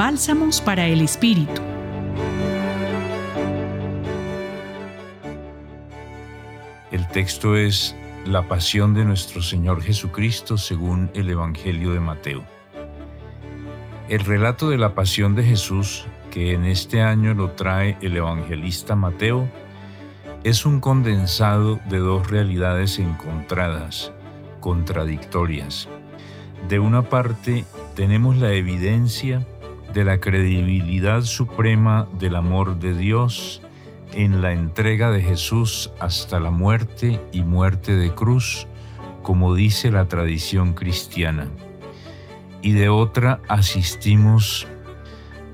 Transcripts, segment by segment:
Bálsamos para el Espíritu. El texto es La pasión de nuestro Señor Jesucristo según el Evangelio de Mateo. El relato de la pasión de Jesús, que en este año lo trae el evangelista Mateo, es un condensado de dos realidades encontradas, contradictorias. De una parte, tenemos la evidencia de la credibilidad suprema del amor de Dios en la entrega de Jesús hasta la muerte y muerte de cruz, como dice la tradición cristiana. Y de otra asistimos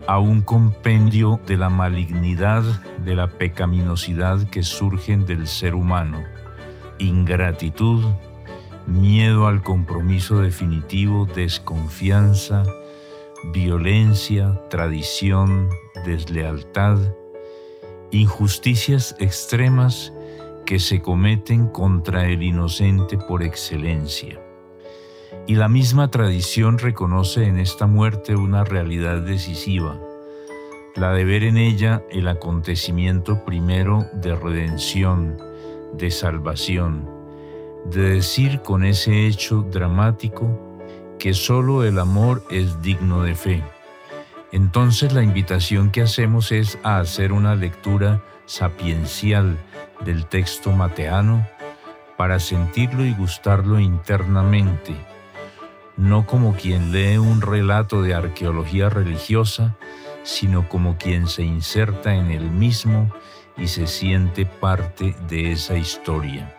a un compendio de la malignidad, de la pecaminosidad que surgen del ser humano, ingratitud, miedo al compromiso definitivo, desconfianza, violencia, tradición, deslealtad, injusticias extremas que se cometen contra el inocente por excelencia. Y la misma tradición reconoce en esta muerte una realidad decisiva, la de ver en ella el acontecimiento primero de redención, de salvación, de decir con ese hecho dramático que solo el amor es digno de fe. Entonces la invitación que hacemos es a hacer una lectura sapiencial del texto mateano para sentirlo y gustarlo internamente no como quien lee un relato de arqueología religiosa, sino como quien se inserta en el mismo y se siente parte de esa historia.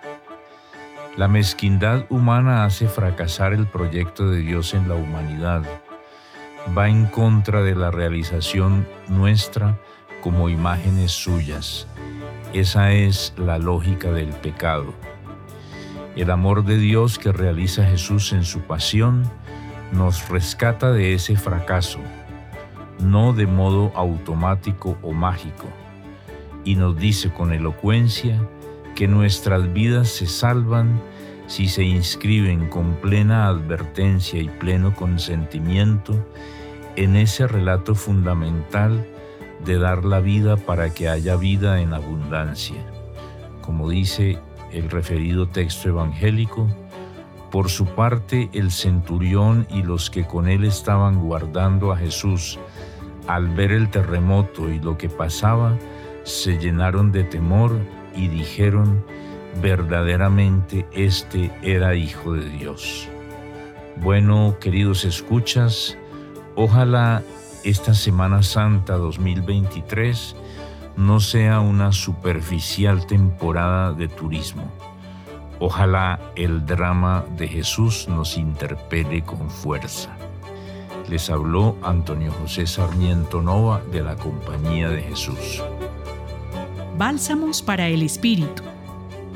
La mezquindad humana hace fracasar el proyecto de Dios en la humanidad. Va en contra de la realización nuestra como imágenes suyas. Esa es la lógica del pecado. El amor de Dios que realiza Jesús en su pasión nos rescata de ese fracaso, no de modo automático o mágico, y nos dice con elocuencia que nuestras vidas se salvan si se inscriben con plena advertencia y pleno consentimiento en ese relato fundamental de dar la vida para que haya vida en abundancia. Como dice el referido texto evangélico, por su parte el centurión y los que con él estaban guardando a Jesús, al ver el terremoto y lo que pasaba, se llenaron de temor y dijeron, verdaderamente este era Hijo de Dios. Bueno, queridos escuchas, ojalá esta Semana Santa 2023 no sea una superficial temporada de turismo. Ojalá el drama de Jesús nos interpele con fuerza. Les habló Antonio José Sarmiento Nova de la Compañía de Jesús. Bálsamos para el Espíritu.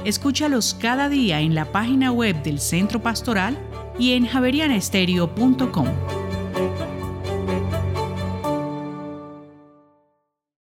Escúchalos cada día en la página web del Centro Pastoral y en javerianestereo.com.